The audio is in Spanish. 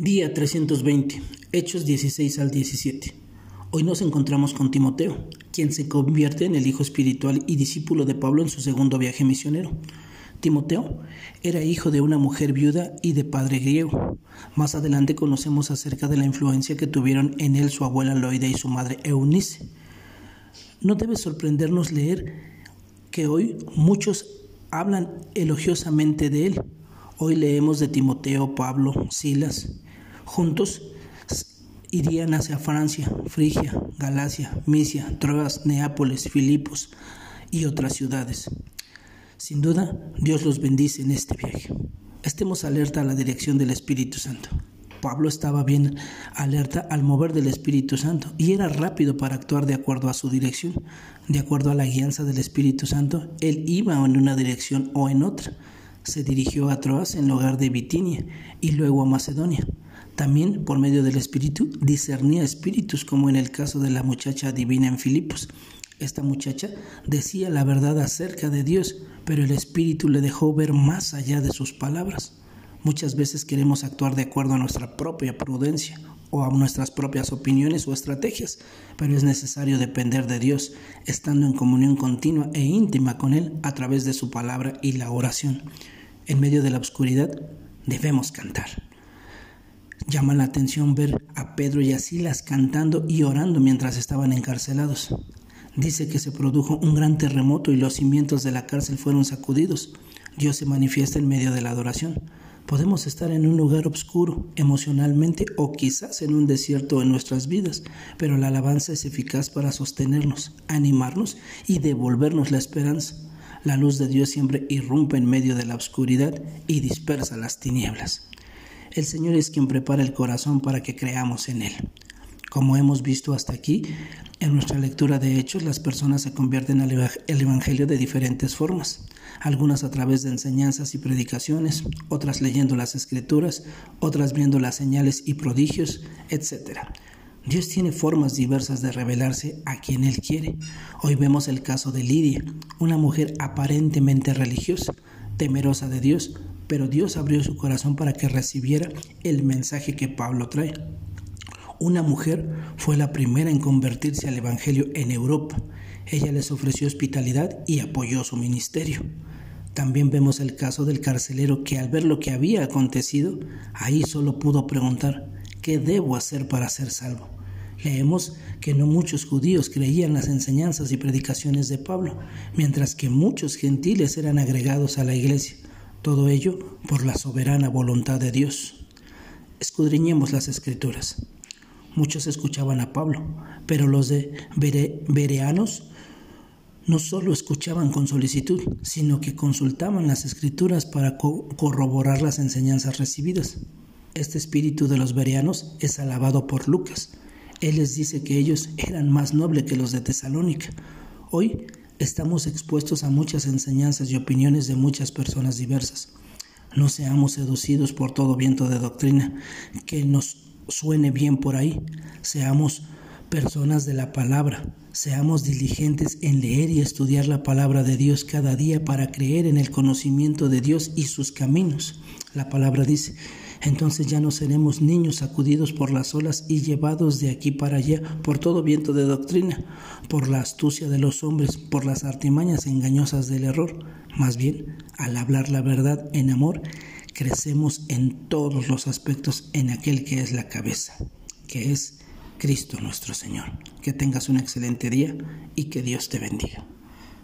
Día 320, Hechos 16 al 17. Hoy nos encontramos con Timoteo, quien se convierte en el hijo espiritual y discípulo de Pablo en su segundo viaje misionero. Timoteo era hijo de una mujer viuda y de padre griego. Más adelante conocemos acerca de la influencia que tuvieron en él su abuela Loida y su madre Eunice. No debe sorprendernos leer que hoy muchos hablan elogiosamente de él. Hoy leemos de Timoteo, Pablo, Silas, Juntos irían hacia Francia, Frigia, Galacia, Misia, Troas, Neápolis, Filipos y otras ciudades. Sin duda, Dios los bendice en este viaje. Estemos alerta a la dirección del Espíritu Santo. Pablo estaba bien alerta al mover del Espíritu Santo y era rápido para actuar de acuerdo a su dirección. De acuerdo a la guianza del Espíritu Santo, él iba en una dirección o en otra. Se dirigió a Troas en lugar de Bitinia y luego a Macedonia. También por medio del Espíritu discernía espíritus como en el caso de la muchacha divina en Filipos. Esta muchacha decía la verdad acerca de Dios, pero el Espíritu le dejó ver más allá de sus palabras. Muchas veces queremos actuar de acuerdo a nuestra propia prudencia o a nuestras propias opiniones o estrategias, pero es necesario depender de Dios, estando en comunión continua e íntima con Él a través de su palabra y la oración. En medio de la oscuridad debemos cantar. Llama la atención ver a Pedro y a Silas cantando y orando mientras estaban encarcelados. Dice que se produjo un gran terremoto y los cimientos de la cárcel fueron sacudidos. Dios se manifiesta en medio de la adoración. Podemos estar en un lugar oscuro emocionalmente o quizás en un desierto en nuestras vidas, pero la alabanza es eficaz para sostenernos, animarnos y devolvernos la esperanza. La luz de Dios siempre irrumpe en medio de la oscuridad y dispersa las tinieblas. El Señor es quien prepara el corazón para que creamos en Él. Como hemos visto hasta aquí, en nuestra lectura de Hechos, las personas se convierten al Evangelio de diferentes formas, algunas a través de enseñanzas y predicaciones, otras leyendo las Escrituras, otras viendo las señales y prodigios, etc. Dios tiene formas diversas de revelarse a quien Él quiere. Hoy vemos el caso de Lidia, una mujer aparentemente religiosa, temerosa de Dios, pero Dios abrió su corazón para que recibiera el mensaje que Pablo trae. Una mujer fue la primera en convertirse al Evangelio en Europa. Ella les ofreció hospitalidad y apoyó su ministerio. También vemos el caso del carcelero que al ver lo que había acontecido, ahí solo pudo preguntar, ¿qué debo hacer para ser salvo? Leemos que no muchos judíos creían las enseñanzas y predicaciones de Pablo, mientras que muchos gentiles eran agregados a la iglesia. Todo ello por la soberana voluntad de Dios. Escudriñemos las escrituras. Muchos escuchaban a Pablo, pero los de Bereanos no solo escuchaban con solicitud, sino que consultaban las escrituras para corroborar las enseñanzas recibidas. Este espíritu de los bereanos es alabado por Lucas. Él les dice que ellos eran más nobles que los de Tesalónica. Hoy Estamos expuestos a muchas enseñanzas y opiniones de muchas personas diversas. No seamos seducidos por todo viento de doctrina que nos suene bien por ahí. Seamos personas de la palabra. Seamos diligentes en leer y estudiar la palabra de Dios cada día para creer en el conocimiento de Dios y sus caminos. La palabra dice, entonces ya no seremos niños sacudidos por las olas y llevados de aquí para allá por todo viento de doctrina, por la astucia de los hombres, por las artimañas engañosas del error. Más bien, al hablar la verdad en amor, crecemos en todos los aspectos en aquel que es la cabeza, que es Cristo nuestro Señor. Que tengas un excelente día y que Dios te bendiga.